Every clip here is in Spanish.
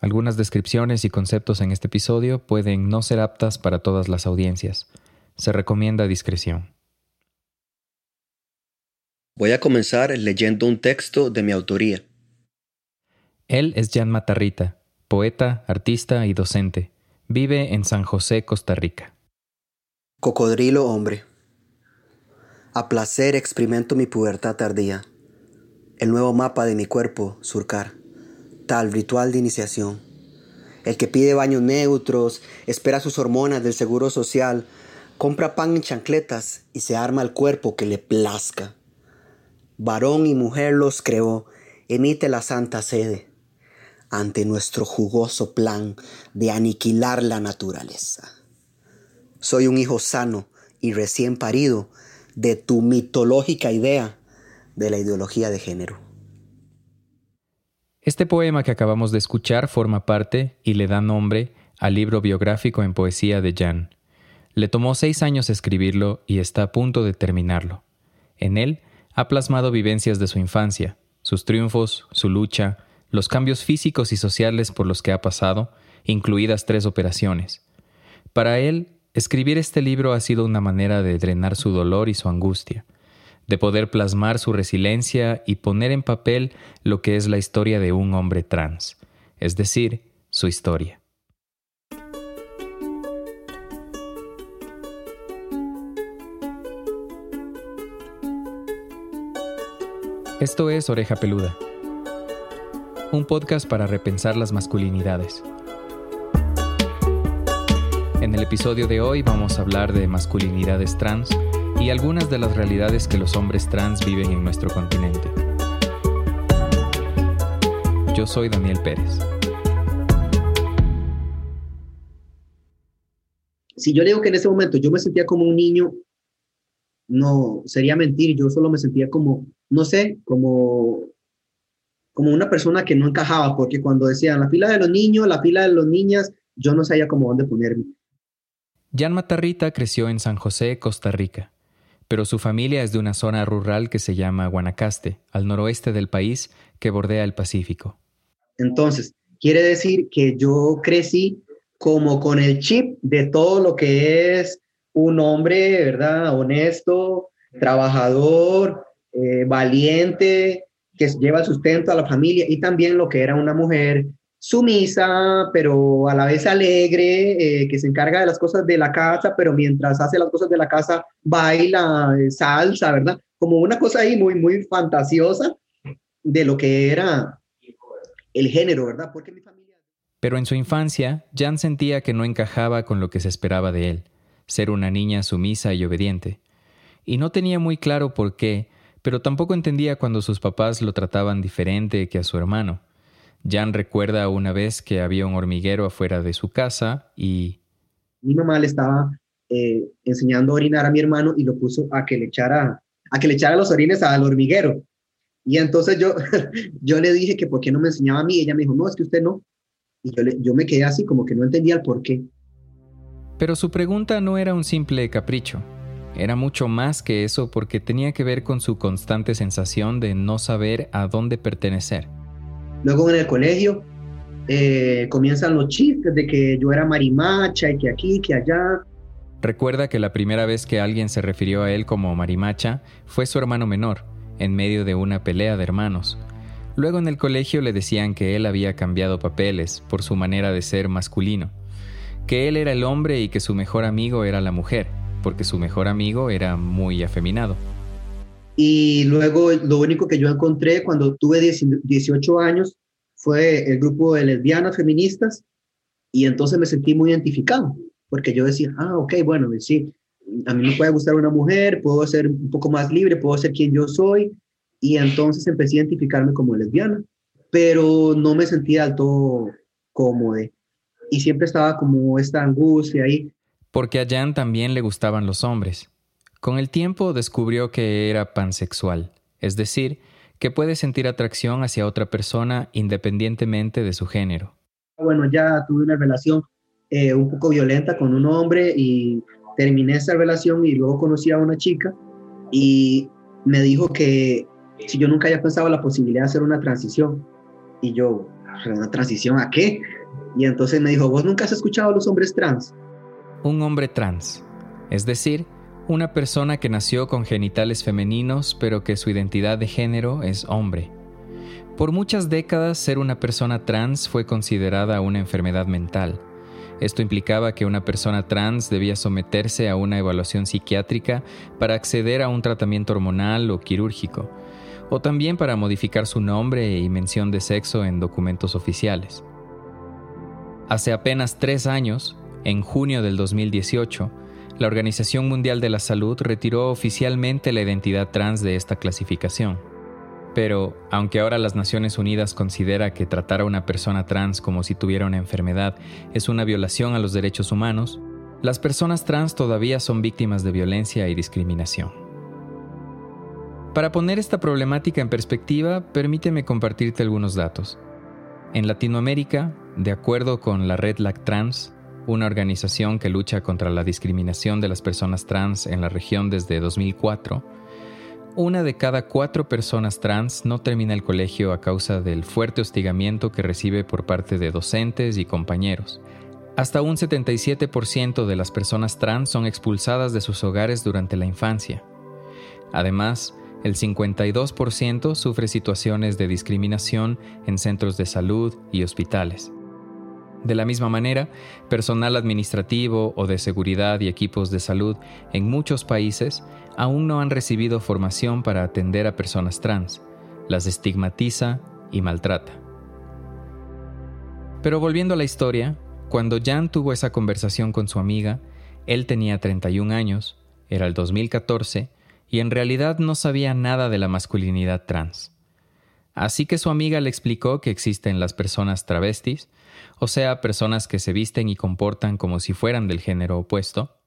Algunas descripciones y conceptos en este episodio pueden no ser aptas para todas las audiencias. Se recomienda discreción. Voy a comenzar leyendo un texto de mi autoría. Él es Jan Matarrita, poeta, artista y docente. Vive en San José, Costa Rica. Cocodrilo hombre. A placer experimento mi pubertad tardía. El nuevo mapa de mi cuerpo, surcar tal ritual de iniciación. El que pide baños neutros, espera sus hormonas del seguro social, compra pan en chancletas y se arma el cuerpo que le plazca. Varón y mujer los creó, emite la santa sede ante nuestro jugoso plan de aniquilar la naturaleza. Soy un hijo sano y recién parido de tu mitológica idea de la ideología de género. Este poema que acabamos de escuchar forma parte y le da nombre al libro biográfico en poesía de Jan. Le tomó seis años escribirlo y está a punto de terminarlo. En él ha plasmado vivencias de su infancia, sus triunfos, su lucha, los cambios físicos y sociales por los que ha pasado, incluidas tres operaciones. Para él, escribir este libro ha sido una manera de drenar su dolor y su angustia, de poder plasmar su resiliencia y poner en papel lo que es la historia de un hombre trans, es decir, su historia. Esto es Oreja Peluda, un podcast para repensar las masculinidades. En el episodio de hoy vamos a hablar de masculinidades trans, y algunas de las realidades que los hombres trans viven en nuestro continente. Yo soy Daniel Pérez. Si yo le digo que en ese momento yo me sentía como un niño, no, sería mentir, yo solo me sentía como, no sé, como, como una persona que no encajaba, porque cuando decían la fila de los niños, la fila de las niñas, yo no sabía cómo dónde ponerme. Jan Matarrita creció en San José, Costa Rica pero su familia es de una zona rural que se llama Guanacaste, al noroeste del país que bordea el Pacífico. Entonces, quiere decir que yo crecí como con el chip de todo lo que es un hombre, ¿verdad? Honesto, trabajador, eh, valiente, que lleva sustento a la familia y también lo que era una mujer sumisa, pero a la vez alegre, eh, que se encarga de las cosas de la casa, pero mientras hace las cosas de la casa baila eh, salsa, ¿verdad? Como una cosa ahí muy, muy fantasiosa de lo que era el género, ¿verdad? Porque mi familia... Pero en su infancia, Jan sentía que no encajaba con lo que se esperaba de él, ser una niña sumisa y obediente. Y no tenía muy claro por qué, pero tampoco entendía cuando sus papás lo trataban diferente que a su hermano. Jan recuerda una vez que había un hormiguero afuera de su casa y... Mi mamá le estaba eh, enseñando a orinar a mi hermano y lo puso a que le echara, a que le echara los orines al hormiguero. Y entonces yo, yo le dije que por qué no me enseñaba a mí. Ella me dijo, no, es que usted no. Y yo, yo me quedé así como que no entendía el por qué. Pero su pregunta no era un simple capricho. Era mucho más que eso porque tenía que ver con su constante sensación de no saber a dónde pertenecer. Luego en el colegio eh, comienzan los chistes de que yo era marimacha y que aquí, que allá. Recuerda que la primera vez que alguien se refirió a él como marimacha fue su hermano menor, en medio de una pelea de hermanos. Luego en el colegio le decían que él había cambiado papeles por su manera de ser masculino, que él era el hombre y que su mejor amigo era la mujer, porque su mejor amigo era muy afeminado. Y luego lo único que yo encontré cuando tuve 18 años fue el grupo de lesbianas feministas y entonces me sentí muy identificado, porque yo decía, ah, ok, bueno, sí, a mí me puede gustar una mujer, puedo ser un poco más libre, puedo ser quien yo soy, y entonces empecé a identificarme como lesbiana, pero no me sentía del todo cómodo. Y siempre estaba como esta angustia ahí. Porque a Jan también le gustaban los hombres. Con el tiempo descubrió que era pansexual, es decir, que puede sentir atracción hacia otra persona independientemente de su género. Bueno, ya tuve una relación eh, un poco violenta con un hombre y terminé esa relación y luego conocí a una chica y me dijo que si yo nunca había pensado la posibilidad de hacer una transición. Y yo, ¿una transición a qué? Y entonces me dijo, ¿vos nunca has escuchado a los hombres trans? Un hombre trans, es decir, una persona que nació con genitales femeninos pero que su identidad de género es hombre. Por muchas décadas ser una persona trans fue considerada una enfermedad mental. Esto implicaba que una persona trans debía someterse a una evaluación psiquiátrica para acceder a un tratamiento hormonal o quirúrgico, o también para modificar su nombre y mención de sexo en documentos oficiales. Hace apenas tres años, en junio del 2018, la Organización Mundial de la Salud retiró oficialmente la identidad trans de esta clasificación. Pero, aunque ahora las Naciones Unidas considera que tratar a una persona trans como si tuviera una enfermedad es una violación a los derechos humanos, las personas trans todavía son víctimas de violencia y discriminación. Para poner esta problemática en perspectiva, permíteme compartirte algunos datos. En Latinoamérica, de acuerdo con la Red Trans, una organización que lucha contra la discriminación de las personas trans en la región desde 2004, una de cada cuatro personas trans no termina el colegio a causa del fuerte hostigamiento que recibe por parte de docentes y compañeros. Hasta un 77% de las personas trans son expulsadas de sus hogares durante la infancia. Además, el 52% sufre situaciones de discriminación en centros de salud y hospitales. De la misma manera, personal administrativo o de seguridad y equipos de salud en muchos países aún no han recibido formación para atender a personas trans, las estigmatiza y maltrata. Pero volviendo a la historia, cuando Jan tuvo esa conversación con su amiga, él tenía 31 años, era el 2014, y en realidad no sabía nada de la masculinidad trans. Así que su amiga le explicó que existen las personas travestis, o sea, personas que se visten y comportan como si fueran del género opuesto,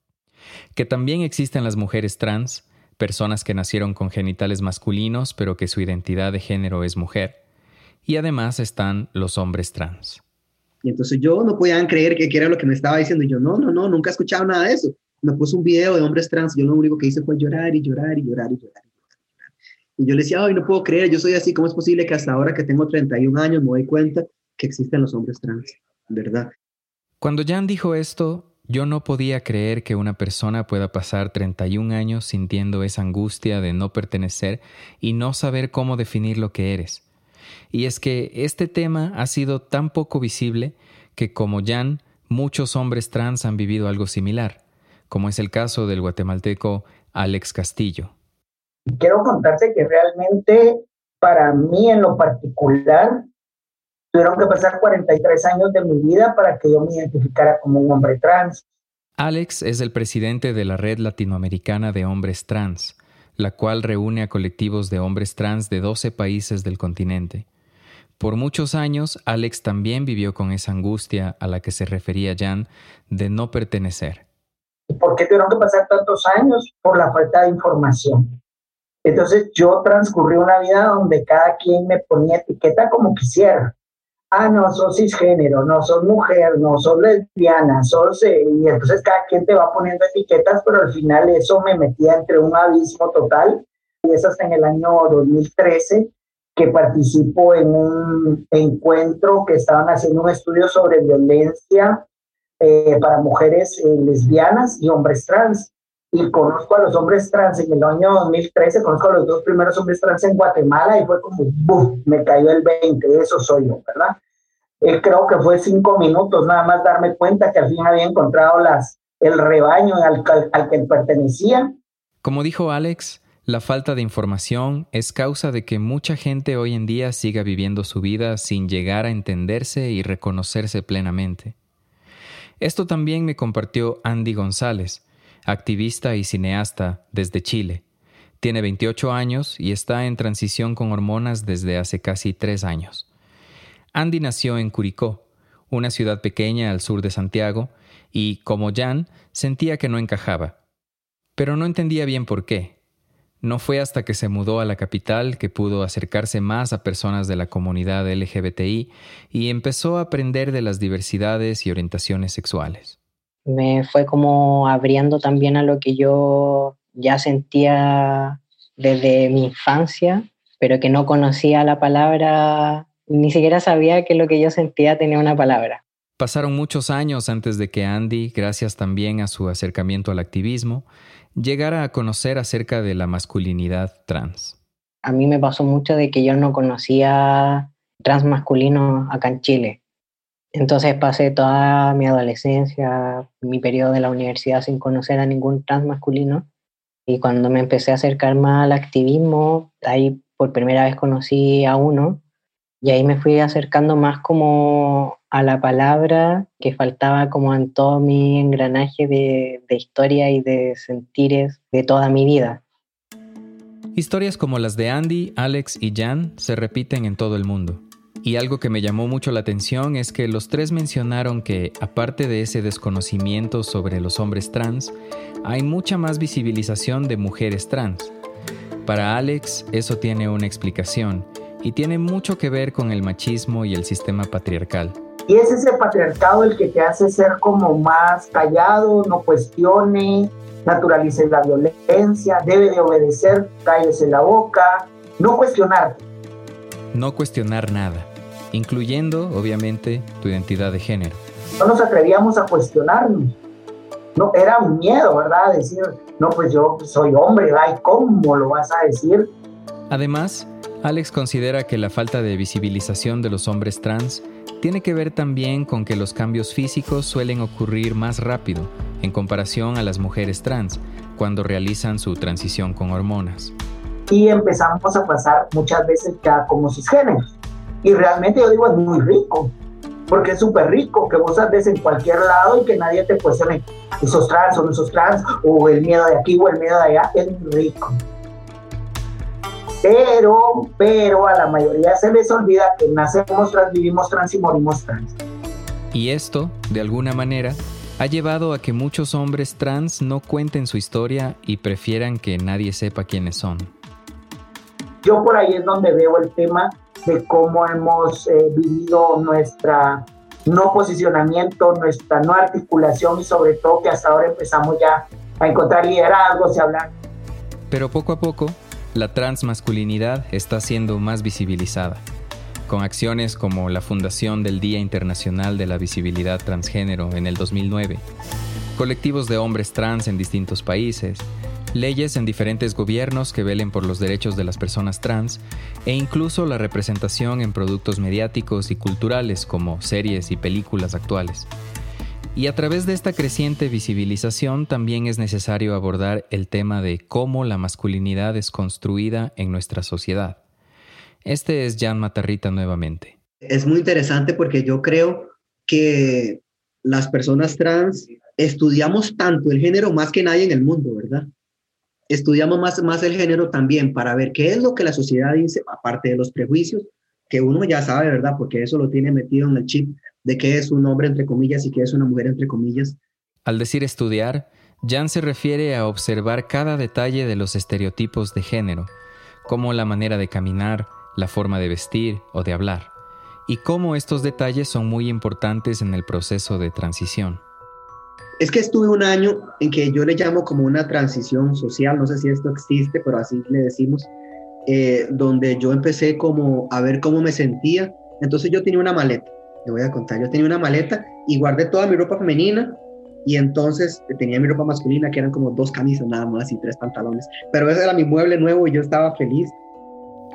que también existen las mujeres trans, personas que nacieron con genitales masculinos pero que su identidad de género es mujer, y además están los hombres trans. Y entonces yo no podían creer que, era lo que me estaba diciendo, y yo no, no, no, nunca he escuchado nada de eso. Me puso un video de hombres trans, yo lo único que hice fue llorar y llorar y llorar y llorar. Y yo le decía, ay, no puedo creer, yo soy así, ¿cómo es posible que hasta ahora que tengo 31 años me doy cuenta que existen los hombres trans? ¿Verdad? Cuando Jan dijo esto, yo no podía creer que una persona pueda pasar 31 años sintiendo esa angustia de no pertenecer y no saber cómo definir lo que eres. Y es que este tema ha sido tan poco visible que como Jan, muchos hombres trans han vivido algo similar, como es el caso del guatemalteco Alex Castillo. Quiero contarte que realmente para mí en lo particular tuvieron que pasar 43 años de mi vida para que yo me identificara como un hombre trans. Alex es el presidente de la Red Latinoamericana de Hombres Trans, la cual reúne a colectivos de hombres trans de 12 países del continente. Por muchos años, Alex también vivió con esa angustia a la que se refería Jan de no pertenecer. ¿Por qué tuvieron que pasar tantos años? Por la falta de información. Entonces yo transcurrí una vida donde cada quien me ponía etiqueta como quisiera. Ah, no, sos cisgénero, no sos mujer, no sos lesbiana, sos... Eh", y entonces cada quien te va poniendo etiquetas, pero al final eso me metía entre un abismo total. Y es hasta en el año 2013 que participo en un encuentro que estaban haciendo un estudio sobre violencia eh, para mujeres eh, lesbianas y hombres trans y conozco a los hombres trans en el año 2013, conozco a los dos primeros hombres trans en Guatemala y fue como, ¡buf! me cayó el 20, eso soy yo, ¿verdad? Eh, creo que fue cinco minutos nada más darme cuenta que al fin había encontrado el rebaño al, al que pertenecía. Como dijo Alex, la falta de información es causa de que mucha gente hoy en día siga viviendo su vida sin llegar a entenderse y reconocerse plenamente. Esto también me compartió Andy González, activista y cineasta desde Chile. Tiene 28 años y está en transición con hormonas desde hace casi tres años. Andy nació en Curicó, una ciudad pequeña al sur de Santiago, y, como Jan, sentía que no encajaba. Pero no entendía bien por qué. No fue hasta que se mudó a la capital que pudo acercarse más a personas de la comunidad LGBTI y empezó a aprender de las diversidades y orientaciones sexuales. Me fue como abriendo también a lo que yo ya sentía desde mi infancia, pero que no conocía la palabra, ni siquiera sabía que lo que yo sentía tenía una palabra. Pasaron muchos años antes de que Andy, gracias también a su acercamiento al activismo, llegara a conocer acerca de la masculinidad trans. A mí me pasó mucho de que yo no conocía trans masculino acá en Chile. Entonces pasé toda mi adolescencia, mi periodo de la universidad sin conocer a ningún trans masculino. Y cuando me empecé a acercar más al activismo, ahí por primera vez conocí a uno y ahí me fui acercando más como a la palabra que faltaba como en todo mi engranaje de, de historia y de sentires de toda mi vida. Historias como las de Andy, Alex y Jan se repiten en todo el mundo. Y algo que me llamó mucho la atención es que los tres mencionaron que, aparte de ese desconocimiento sobre los hombres trans, hay mucha más visibilización de mujeres trans. Para Alex eso tiene una explicación, y tiene mucho que ver con el machismo y el sistema patriarcal. Y es ese patriarcado el que te hace ser como más callado, no cuestione, naturalice la violencia, debe de obedecer, cállese la boca, no cuestionar. No cuestionar nada, incluyendo, obviamente, tu identidad de género. No nos atrevíamos a cuestionarnos. No, era un miedo, ¿verdad? Decir, no, pues yo soy hombre, ¿verdad? cómo lo vas a decir? Además, Alex considera que la falta de visibilización de los hombres trans tiene que ver también con que los cambios físicos suelen ocurrir más rápido en comparación a las mujeres trans cuando realizan su transición con hormonas. Y empezamos a pasar muchas veces ya como cisgéneros. Y realmente yo digo, es muy rico, porque es súper rico que vos andes en cualquier lado y que nadie te cuestione, esos trans o no esos trans, o el miedo de aquí o el miedo de allá, es muy rico. Pero, pero a la mayoría se les olvida que nacemos trans, vivimos trans y morimos trans. Y esto, de alguna manera, ha llevado a que muchos hombres trans no cuenten su historia y prefieran que nadie sepa quiénes son. Yo por ahí es donde veo el tema de cómo hemos eh, vivido nuestra no posicionamiento, nuestra no articulación y sobre todo que hasta ahora empezamos ya a encontrar liderazgos y hablar. Pero poco a poco la transmasculinidad está siendo más visibilizada, con acciones como la fundación del Día Internacional de la Visibilidad Transgénero en el 2009, colectivos de hombres trans en distintos países, leyes en diferentes gobiernos que velen por los derechos de las personas trans e incluso la representación en productos mediáticos y culturales como series y películas actuales. Y a través de esta creciente visibilización también es necesario abordar el tema de cómo la masculinidad es construida en nuestra sociedad. Este es Jan Matarrita nuevamente. Es muy interesante porque yo creo que las personas trans estudiamos tanto el género más que nadie en el mundo, ¿verdad? Estudiamos más, más el género también para ver qué es lo que la sociedad dice, aparte de los prejuicios, que uno ya sabe, ¿verdad? Porque eso lo tiene metido en el chip de qué es un hombre entre comillas y qué es una mujer entre comillas. Al decir estudiar, Jan se refiere a observar cada detalle de los estereotipos de género, como la manera de caminar, la forma de vestir o de hablar, y cómo estos detalles son muy importantes en el proceso de transición. Es que estuve un año en que yo le llamo como una transición social, no sé si esto existe, pero así le decimos, eh, donde yo empecé como a ver cómo me sentía. Entonces yo tenía una maleta le voy a contar, yo tenía una maleta y guardé toda mi ropa femenina y entonces tenía mi ropa masculina que eran como dos camisas nada más y tres pantalones, pero ese era mi mueble nuevo y yo estaba feliz.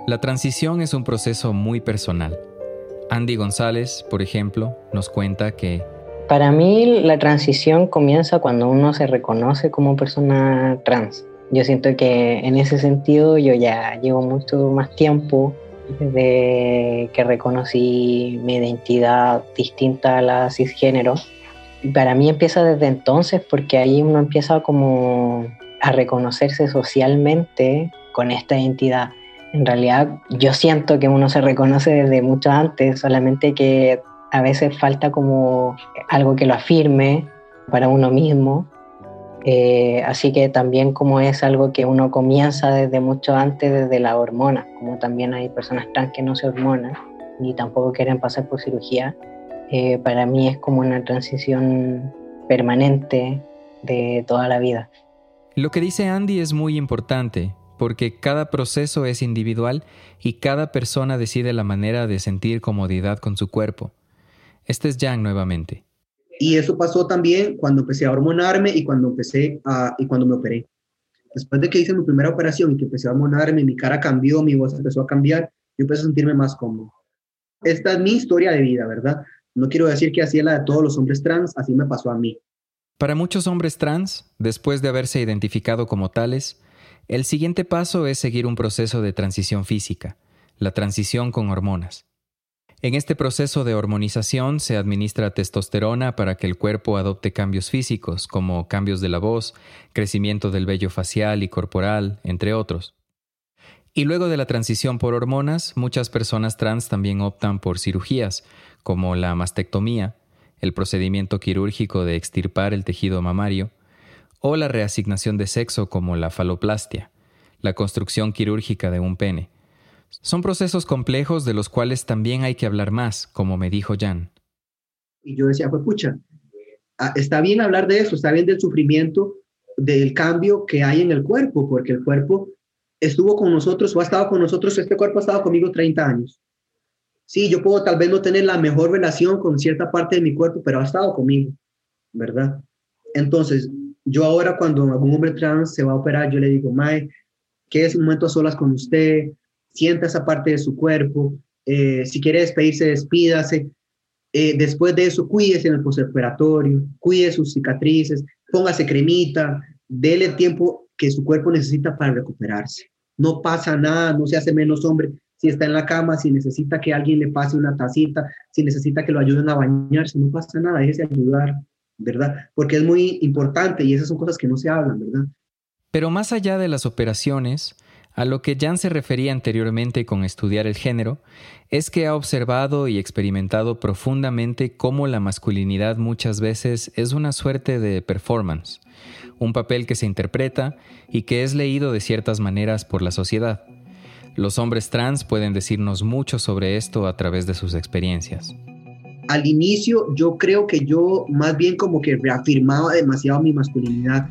La transición es un proceso muy personal. Andy González, por ejemplo, nos cuenta que... Para mí la transición comienza cuando uno se reconoce como persona trans. Yo siento que en ese sentido yo ya llevo mucho más tiempo desde que reconocí mi identidad distinta a la cisgénero. Para mí empieza desde entonces porque ahí uno empieza como a reconocerse socialmente con esta identidad. En realidad yo siento que uno se reconoce desde mucho antes, solamente que a veces falta como algo que lo afirme para uno mismo. Eh, así que también como es algo que uno comienza desde mucho antes, desde la hormona, como también hay personas trans que no se hormonan ni tampoco quieren pasar por cirugía, eh, para mí es como una transición permanente de toda la vida. Lo que dice Andy es muy importante, porque cada proceso es individual y cada persona decide la manera de sentir comodidad con su cuerpo. Este es Jan nuevamente. Y eso pasó también cuando empecé a hormonarme y cuando empecé a, y cuando me operé. Después de que hice mi primera operación y que empecé a hormonarme, mi cara cambió, mi voz empezó a cambiar, yo empecé a sentirme más cómodo. Esta es mi historia de vida, ¿verdad? No quiero decir que así es la de todos los hombres trans, así me pasó a mí. Para muchos hombres trans, después de haberse identificado como tales, el siguiente paso es seguir un proceso de transición física, la transición con hormonas. En este proceso de hormonización se administra testosterona para que el cuerpo adopte cambios físicos, como cambios de la voz, crecimiento del vello facial y corporal, entre otros. Y luego de la transición por hormonas, muchas personas trans también optan por cirugías, como la mastectomía, el procedimiento quirúrgico de extirpar el tejido mamario, o la reasignación de sexo como la faloplastia, la construcción quirúrgica de un pene. Son procesos complejos de los cuales también hay que hablar más, como me dijo Jan. Y yo decía, pues pucha, ah, está bien hablar de eso, está bien del sufrimiento, del cambio que hay en el cuerpo, porque el cuerpo estuvo con nosotros o ha estado con nosotros, este cuerpo ha estado conmigo 30 años. Sí, yo puedo tal vez no tener la mejor relación con cierta parte de mi cuerpo, pero ha estado conmigo, ¿verdad? Entonces, yo ahora cuando algún hombre trans se va a operar, yo le digo, Mae, que es un momento a solas con usted, sienta esa parte de su cuerpo, eh, si quiere despedirse, despídase. Eh, después de eso, cuídese en el postoperatorio, cuide sus cicatrices, póngase cremita, déle el tiempo que su cuerpo necesita para recuperarse. No pasa nada, no se hace menos hombre si está en la cama, si necesita que alguien le pase una tacita, si necesita que lo ayuden a bañarse, no pasa nada, déjese ayudar, ¿verdad? Porque es muy importante y esas son cosas que no se hablan, ¿verdad? Pero más allá de las operaciones, a lo que Jan se refería anteriormente con estudiar el género, es que ha observado y experimentado profundamente cómo la masculinidad muchas veces es una suerte de performance, un papel que se interpreta y que es leído de ciertas maneras por la sociedad. Los hombres trans pueden decirnos mucho sobre esto a través de sus experiencias. Al inicio yo creo que yo más bien como que reafirmaba demasiado mi masculinidad.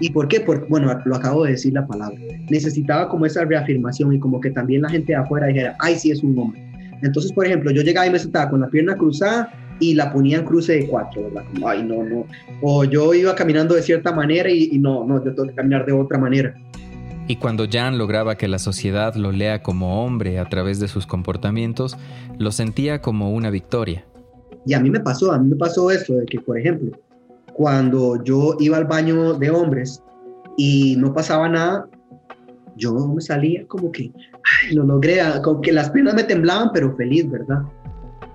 ¿Y por qué? Porque, bueno, lo acabo de decir la palabra. Necesitaba como esa reafirmación y como que también la gente de afuera dijera, ay, sí es un hombre. Entonces, por ejemplo, yo llegaba y me sentaba con la pierna cruzada y la ponía en cruce de cuatro, ¿verdad? Como, ay, no, no. O yo iba caminando de cierta manera y, y no, no, yo tengo que caminar de otra manera. Y cuando Jan lograba que la sociedad lo lea como hombre a través de sus comportamientos, lo sentía como una victoria. Y a mí me pasó, a mí me pasó esto, de que, por ejemplo, cuando yo iba al baño de hombres y no pasaba nada, yo me salía como que, ay, lo logré, como que las piernas me temblaban, pero feliz, ¿verdad?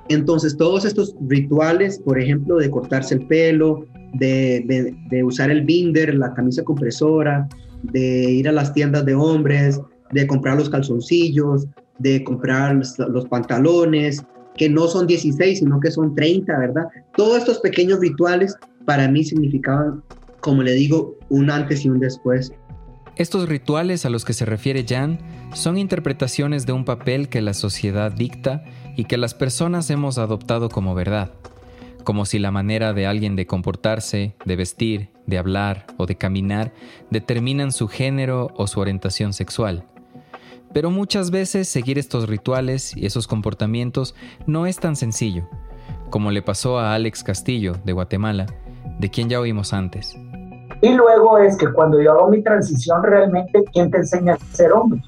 Entonces, todos estos rituales, por ejemplo, de cortarse el pelo, de, de, usar el binder, la camisa compresora, de ir a las tiendas de hombres, de comprar los calzoncillos, de comprar los, los pantalones, que no son 16, sino que son 30, ¿verdad? Todos estos pequeños rituales para mí significaban, como le digo, un antes y un después. Estos rituales a los que se refiere Jan son interpretaciones de un papel que la sociedad dicta y que las personas hemos adoptado como verdad, como si la manera de alguien de comportarse, de vestir, de hablar o de caminar determinan su género o su orientación sexual. Pero muchas veces seguir estos rituales y esos comportamientos no es tan sencillo, como le pasó a Alex Castillo de Guatemala, de quien ya oímos antes. Y luego es que cuando yo hago mi transición, realmente, ¿quién te enseña a ser hombre?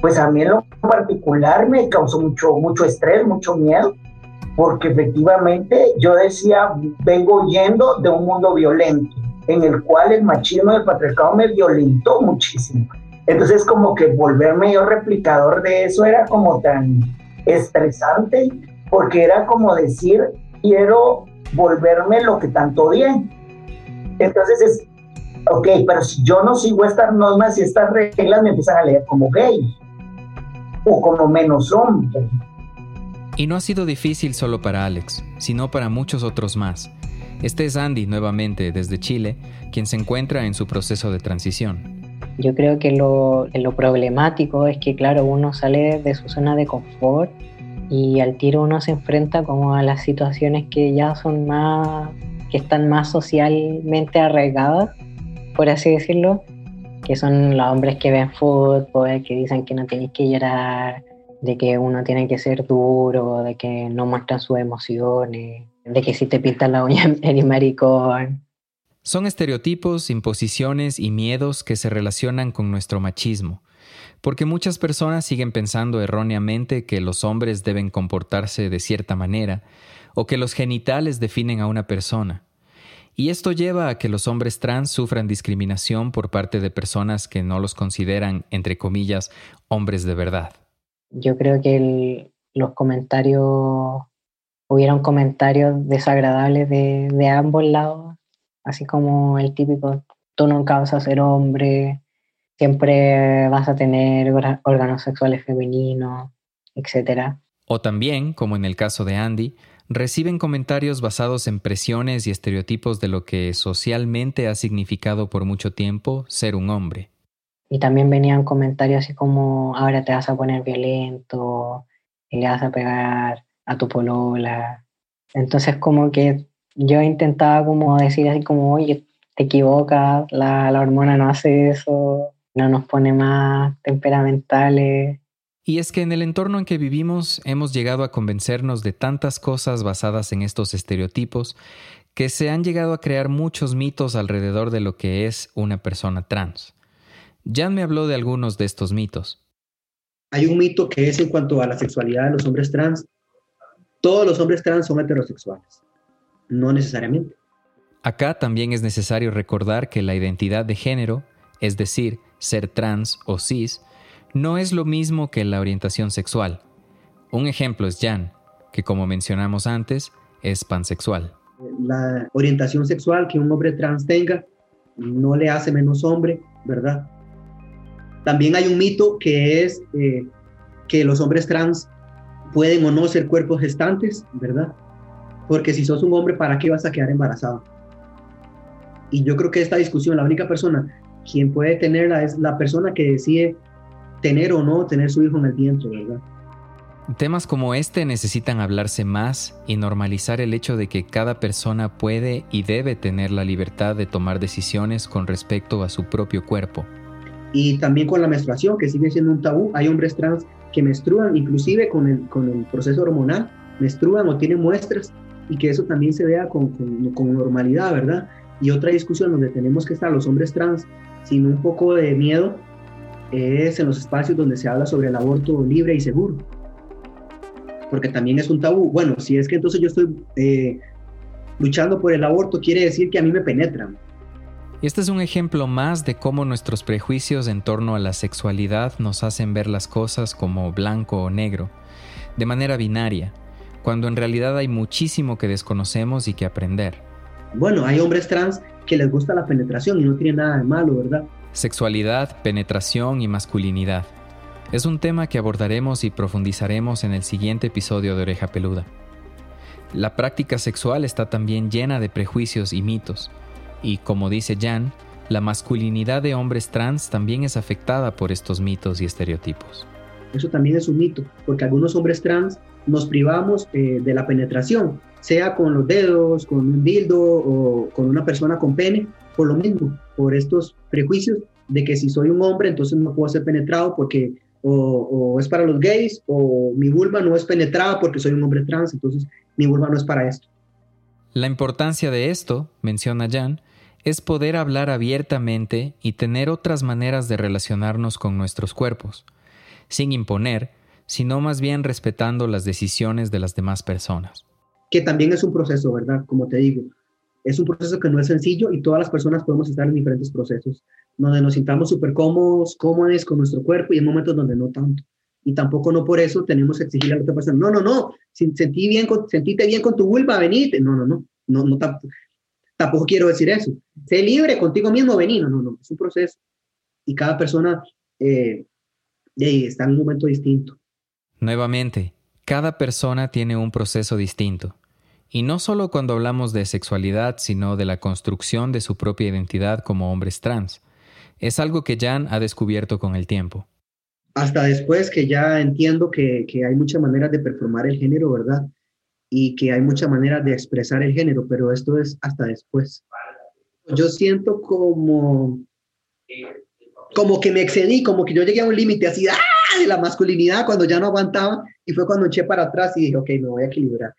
Pues a mí en lo particular me causó mucho, mucho estrés, mucho miedo, porque efectivamente yo decía, vengo yendo de un mundo violento, en el cual el machismo del patriarcado me violentó muchísimo. Entonces como que volverme yo replicador de eso era como tan estresante, porque era como decir, quiero volverme lo que tanto bien. Entonces es, ok, pero si yo no sigo estas normas y estas reglas, me empiezan a leer como gay o como menos hombre. Y no ha sido difícil solo para Alex, sino para muchos otros más. Este es Andy, nuevamente desde Chile, quien se encuentra en su proceso de transición. Yo creo que lo, lo problemático es que, claro, uno sale de su zona de confort y al tiro uno se enfrenta como a las situaciones que ya son más, que están más socialmente arraigadas, por así decirlo, que son los hombres que ven fútbol, que dicen que no tienes que llorar, de que uno tiene que ser duro, de que no muestran sus emociones, de que si te pintan la uña eres maricón. Son estereotipos, imposiciones y miedos que se relacionan con nuestro machismo, porque muchas personas siguen pensando erróneamente que los hombres deben comportarse de cierta manera, o que los genitales definen a una persona. Y esto lleva a que los hombres trans sufran discriminación por parte de personas que no los consideran, entre comillas, hombres de verdad. Yo creo que los comentarios, hubieron comentarios desagradables de, ambos lados así como el típico, tú nunca vas ser hombre, siempre vas a tener órganos sexuales femeninos, etc. O también, como en el caso de Andy, reciben comentarios basados en presiones y estereotipos de lo que socialmente ha significado por mucho tiempo ser un hombre. Y también venían comentarios así como, ahora te vas a poner violento, y le vas a pegar a tu polola. Entonces como que yo intentaba como decir así como, oye, te equivocas, la, la hormona no hace eso, no nos pone más temperamentales. Y es que en el entorno en que vivimos hemos llegado a convencernos de tantas cosas basadas en estos estereotipos que se han llegado a crear muchos mitos alrededor de lo que es una persona trans. Jan me habló de algunos de estos mitos. Hay un mito que es en cuanto a la sexualidad de los hombres trans. Todos los hombres trans son heterosexuales no necesariamente. Acá también es necesario recordar que la identidad de género, es decir, ser trans o cis, no es lo mismo que la orientación sexual. Un ejemplo es Jan, que como mencionamos antes, es pansexual. La orientación sexual que un hombre trans tenga no le hace menos hombre, ¿verdad? También hay un mito que es eh, que los hombres trans pueden o no ser cuerpos gestantes, ¿verdad? Porque si sos un hombre, ¿para qué vas a quedar embarazado? Y yo creo que esta discusión, la única persona quien puede tenerla es la persona que decide tener o no tener su hijo en el vientre, ¿verdad? Temas como este necesitan hablarse más y normalizar el hecho de que cada persona puede y debe tener la libertad de tomar decisiones con respecto a su propio cuerpo. Y también con la menstruación, que sigue siendo un tabú. Hay hombres trans que menstruan, inclusive con el, con el proceso hormonal, menstruan o tienen muestras y que eso también se vea con, con, normalidad, ¿verdad? Y otra discusión donde tenemos que estar los hombres trans sin un poco de miedo es en los espacios donde se habla sobre el aborto libre y seguro. Porque también es un tabú. Bueno, si es que entonces yo estoy eh, luchando por el aborto, quiere decir que a mí me penetran. Este es un ejemplo más de cómo nuestros prejuicios en torno a la sexualidad nos hacen ver las cosas como blanco o negro, de manera binaria, cuando en realidad hay muchísimo que desconocemos y que aprender. Bueno, hay hombres trans que les gusta la penetración y no tiene nada de malo, ¿verdad? Sexualidad, penetración y masculinidad. Es un tema que abordaremos y profundizaremos en el siguiente episodio de Oreja Peluda. La práctica sexual está también llena de prejuicios y mitos, y como dice Jan, la masculinidad de hombres trans también es afectada por estos mitos y estereotipos. Eso también es un mito, porque algunos hombres trans nos privamos eh, de la penetración, sea con los dedos, con un dildo o con una persona con pene, por lo mismo, por estos prejuicios de que si soy un hombre, entonces no puedo ser penetrado porque o, es para los gays, o mi vulva no es penetrada porque soy un hombre trans, entonces mi vulva no es para esto. La importancia de esto, menciona Jan, es poder hablar abiertamente y tener otras maneras de relacionarnos con nuestros cuerpos, sin imponer, sino más bien respetando las decisiones de las demás personas. Que también es un proceso, ¿verdad? Como te digo, es un proceso que no es sencillo y todas las personas podemos estar en diferentes procesos, donde nos sintamos súper cómodos, cómodos con nuestro cuerpo y en momentos donde no tanto. Y tampoco no por eso tenemos que exigirle a la otra persona, no, no, no, sentí bien con, sentite bien con tu vulva, venite. No, no, no, no, no tampoco, quiero decir eso. Sé libre contigo mismo, vení. No, no, no, es un proceso. Y cada persona eh, está en un momento distinto. Nuevamente, Cada persona tiene un proceso distinto. Y no solo cuando hablamos de sexualidad, sino de la construcción de su propia identidad como hombres trans. Es algo que Jan ha descubierto con el tiempo. Hasta después que ya entiendo que, que hay muchas maneras de performar el género, ¿verdad? Y que hay muchas maneras de expresar el género, pero esto es hasta después. Yo siento como, como que me excedí, como que yo llegué a un límite así ¡ah! de la masculinidad cuando ya no aguantaba y fue cuando eché para atrás y dije, ok, me voy a equilibrar.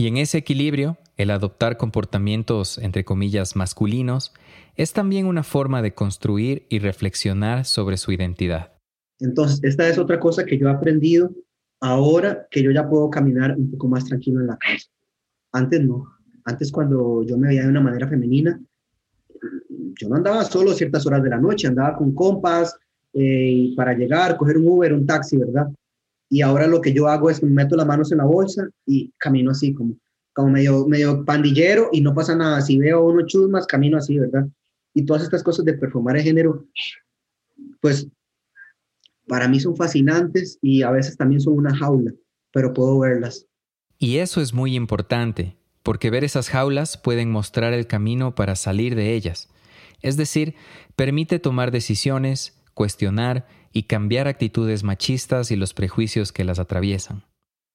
Y en ese equilibrio, el adoptar comportamientos, entre comillas, masculinos, es también una forma de construir y reflexionar sobre su identidad. Entonces, esta es otra cosa que yo he aprendido ahora que yo ya puedo caminar un poco más tranquilo en la casa. Antes no. Antes cuando yo me veía de una manera femenina, yo no andaba solo ciertas horas de la noche, andaba con compas eh, para llegar, coger un Uber, un taxi, ¿verdad? Y ahora lo que yo hago es me meto las manos en la bolsa y camino así como, como medio, medio pandillero y no pasa nada. Si veo uno chusmas, camino así, ¿verdad? Y todas estas cosas de perfumar el género, pues para mí son fascinantes y a veces también son una jaula, pero puedo verlas. Y eso es muy importante, porque ver esas jaulas pueden mostrar el camino para salir de ellas. Es decir, permite tomar decisiones, cuestionar y cambiar actitudes machistas y los prejuicios que las atraviesan.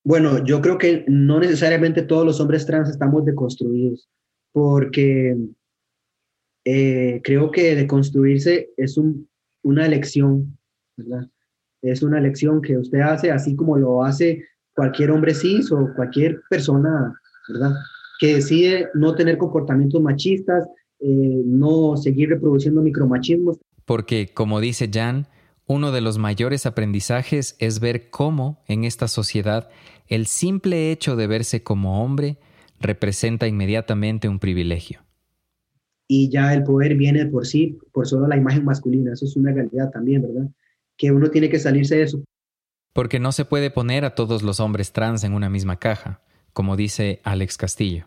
Bueno, yo creo que no necesariamente todos los hombres trans estamos deconstruidos, porque eh, creo que deconstruirse es una elección, ¿verdad? Es una elección que usted hace así como lo hace cualquier hombre cis o cualquier persona, ¿verdad? Que decide no tener comportamientos machistas, eh, no seguir reproduciendo micromachismos. Porque, como dice Jan, uno de los mayores aprendizajes es ver cómo, en esta sociedad, el simple hecho de verse como hombre representa inmediatamente un privilegio. Y ya el poder viene por sí, por solo la imagen masculina. Eso es una realidad también, ¿verdad? Que uno tiene que salirse de eso. Porque no se puede poner a todos los hombres trans en una misma caja, como dice Alex Castillo.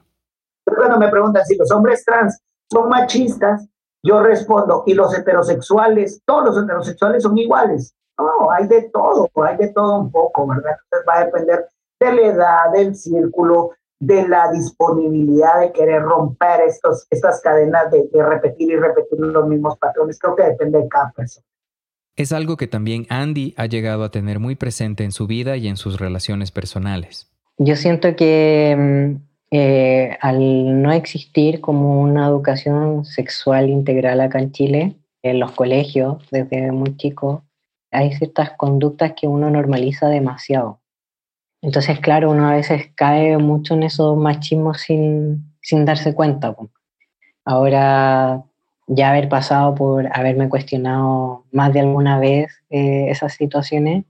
Cuando me preguntan si los hombres trans son machistas, yo respondo, ¿y los heterosexuales? Todos los heterosexuales son iguales. No, hay de todo, hay de todo un poco, ¿verdad? Entonces va a depender de la edad, del círculo, de la disponibilidad de querer romper estos, estas cadenas de, de repetir y repetir los mismos patrones. Creo que depende de cada persona. Es algo que también Andy ha llegado a tener muy presente en su vida y en sus relaciones personales. Yo siento que mm, eh, al no existir como una educación sexual integral acá en Chile, en los colegios, desde muy chico, hay ciertas conductas que uno normaliza demasiado. Entonces, claro, uno a veces cae mucho en esos machismos sin, sin darse cuenta. Ahora, ya haber pasado por haberme cuestionado más de alguna vez eh, esas situaciones,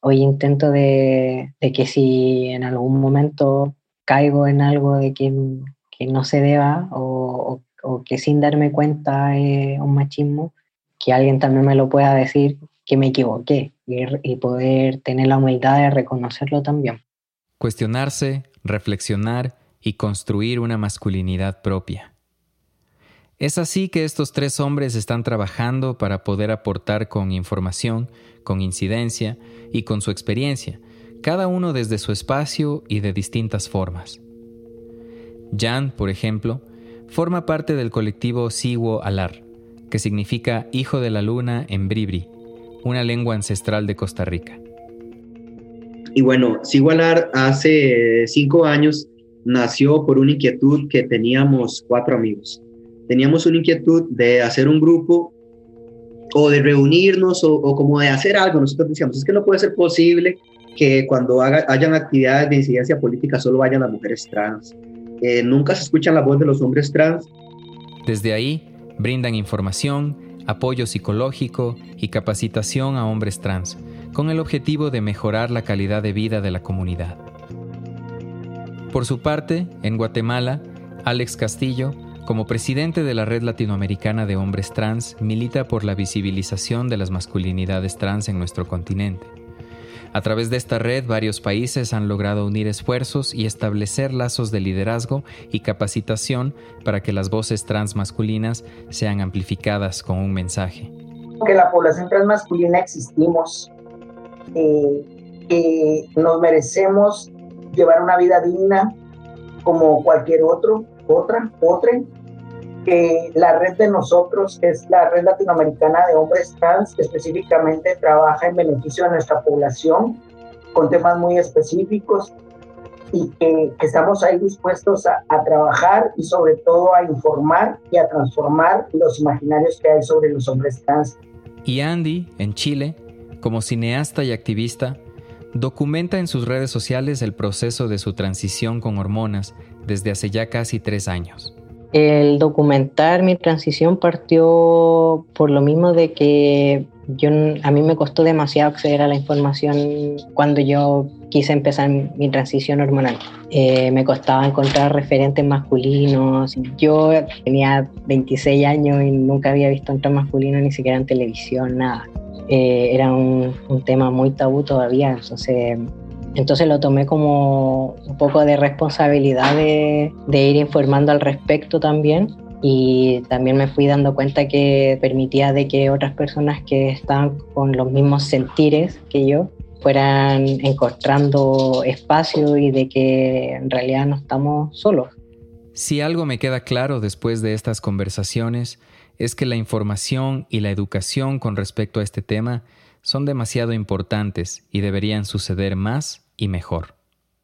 hoy intento de, de que si en algún momento caigo en algo de que, que no se deba o, o, que sin darme cuenta es un machismo, que alguien también me lo pueda decir que me equivoqué y, y poder tener la humildad de reconocerlo también. Cuestionarse, reflexionar y construir una masculinidad propia. Es así que estos tres hombres están trabajando para poder aportar con información, con incidencia y con su experiencia cada uno desde su espacio y de distintas formas. Jan, por ejemplo, forma parte del colectivo Siwo Alar, que significa Hijo de la Luna en Bribri, una lengua ancestral de Costa Rica. Y bueno, Siwo Alar hace cinco años nació por una inquietud que teníamos cuatro amigos. Teníamos una inquietud de hacer un grupo o de reunirnos o, o como de hacer algo. Nosotros decíamos, es que no puede ser posible que cuando hayan actividades de incidencia política solo vayan las mujeres trans. Eh, nunca se escuchan la voz de los hombres trans. Desde ahí, brindan información, apoyo psicológico y capacitación a hombres trans, con el objetivo de mejorar la calidad de vida de la comunidad. Por su parte, en Guatemala, Alex Castillo, como presidente de la Red Latinoamericana de Hombres Trans, milita por la visibilización de las masculinidades trans en nuestro continente. A través de esta red, varios países han logrado unir esfuerzos y establecer lazos de liderazgo y capacitación para que las voces transmasculinas sean amplificadas con un mensaje. Que la población transmasculina existimos. Eh, que nos merecemos llevar una vida digna como cualquier otro, otra, otra, que la red de nosotros es la red latinoamericana de hombres trans, que específicamente trabaja en beneficio de nuestra población con temas muy específicos y que, estamos ahí dispuestos a, a, trabajar y sobre todo a informar y a transformar los imaginarios que hay sobre los hombres trans. Y Andy, en Chile, como cineasta y activista, documenta en sus redes sociales el proceso de su transición con hormonas desde hace ya casi tres años. El documentar mi transición partió por lo mismo de que yo, a mí me costó demasiado acceder a la información cuando yo quise empezar mi transición hormonal. Eh, me costaba encontrar referentes masculinos. Yo tenía 26 años y nunca había visto un masculino ni siquiera en televisión, nada. Eh, era un, un, tema muy tabú todavía, entonces entonces lo tomé como un poco de responsabilidad de, ir informando al respecto también y también me fui dando cuenta que permitía de que otras personas que estaban con los mismos sentires que yo fueran encontrando espacio y de que en realidad no estamos solos. Si algo me queda claro después de estas conversaciones es que la información y la educación con respecto a este tema son demasiado importantes y deberían suceder más y mejor.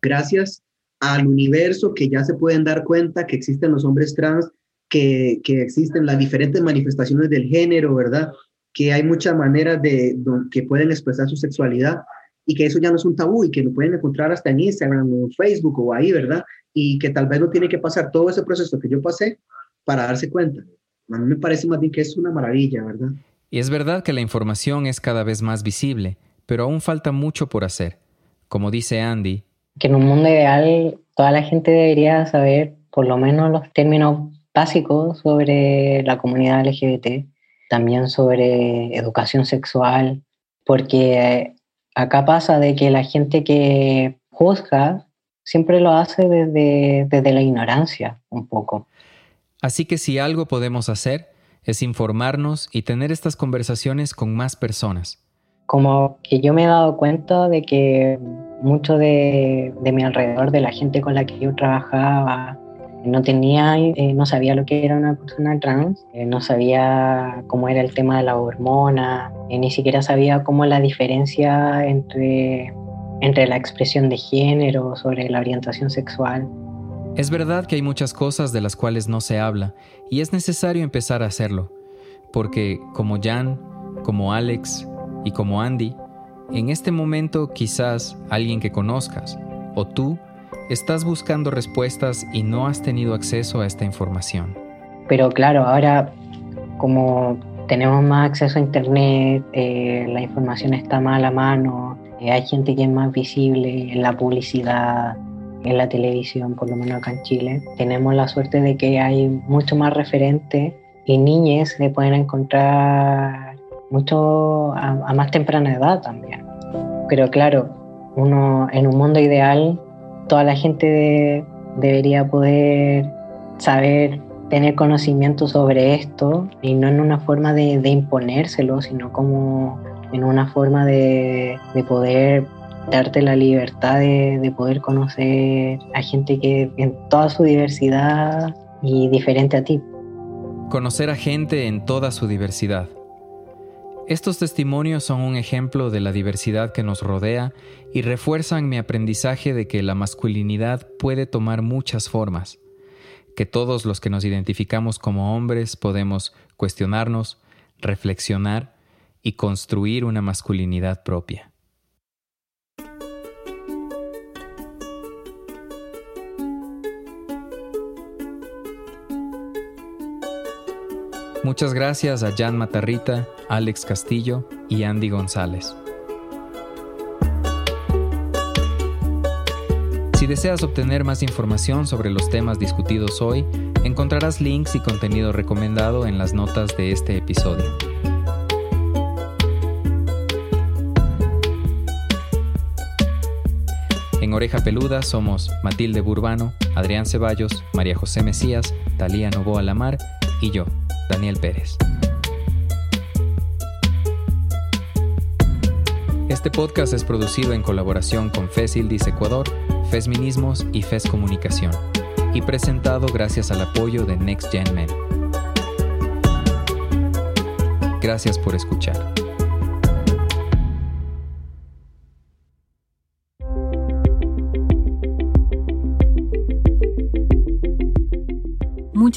Gracias al universo que ya se pueden dar cuenta que existen los hombres trans, que, que existen las diferentes manifestaciones del género, ¿verdad? Que hay muchas maneras de, que pueden expresar su sexualidad y que eso ya no es un tabú y que lo pueden encontrar hasta en Instagram o Facebook o ahí, ¿verdad? Y que tal vez no tiene que pasar todo ese proceso que yo pasé para darse cuenta. A mí me parece más bien que es una maravilla, ¿verdad? Y es verdad que la información es cada vez más visible, pero aún falta mucho por hacer. Como dice Andy, que en un mundo ideal toda la gente debería saber por lo menos los términos básicos sobre la comunidad LGBT, también sobre educación sexual, porque acá pasa de que la gente que juzga siempre lo hace desde, desde la ignorancia un poco. Así que si algo podemos hacer es informarnos y tener estas conversaciones con más personas como que yo me he dado cuenta de que mucho de, mi alrededor, de la gente con la que yo trabajaba, no tenía, eh, no sabía lo que era una persona trans, eh, no sabía cómo era el tema de la hormona, eh, ni siquiera sabía cómo la diferencia entre, entre la expresión de género, sobre la orientación sexual. Es verdad que hay muchas cosas de las cuales no se habla y es necesario empezar a hacerlo, porque como Jan, como Alex, y como Andy, en este momento quizás alguien que conozcas o tú estás buscando respuestas y no has tenido acceso a esta información. Pero claro, ahora como tenemos más acceso a Internet, eh, la información está más a la mano, eh, hay gente que es más visible en la publicidad, en la televisión, por lo menos acá en Chile. Tenemos la suerte de que hay mucho más referentes y niñas se pueden encontrar mucho a, más temprana edad también. Pero claro, uno en un mundo ideal, toda la gente debería poder saber, tener conocimiento sobre esto y no en una forma de, imponérselo, sino como en una forma de, poder darte la libertad de, de, poder conocer a gente que en toda su diversidad y diferente a ti. Conocer a gente en toda su diversidad. Estos testimonios son un ejemplo de la diversidad que nos rodea y refuerzan mi aprendizaje de que la masculinidad puede tomar muchas formas, que todos los que nos identificamos como hombres podemos cuestionarnos, reflexionar y construir una masculinidad propia. Muchas gracias a Jan Matarrita, Alex Castillo y Andy González. Si deseas obtener más información sobre los temas discutidos hoy, encontrarás links y contenido recomendado en las notas de este episodio. En Oreja Peluda somos Matilde Burbano, Adrián Ceballos, María José Mesías, Talía Novoa Lamar y yo, Daniel Pérez. Este podcast es producido en colaboración con FES Ildis Ecuador, Fesminismos y FES Comunicación, y presentado gracias al apoyo de Next Gen Men. Gracias por escuchar.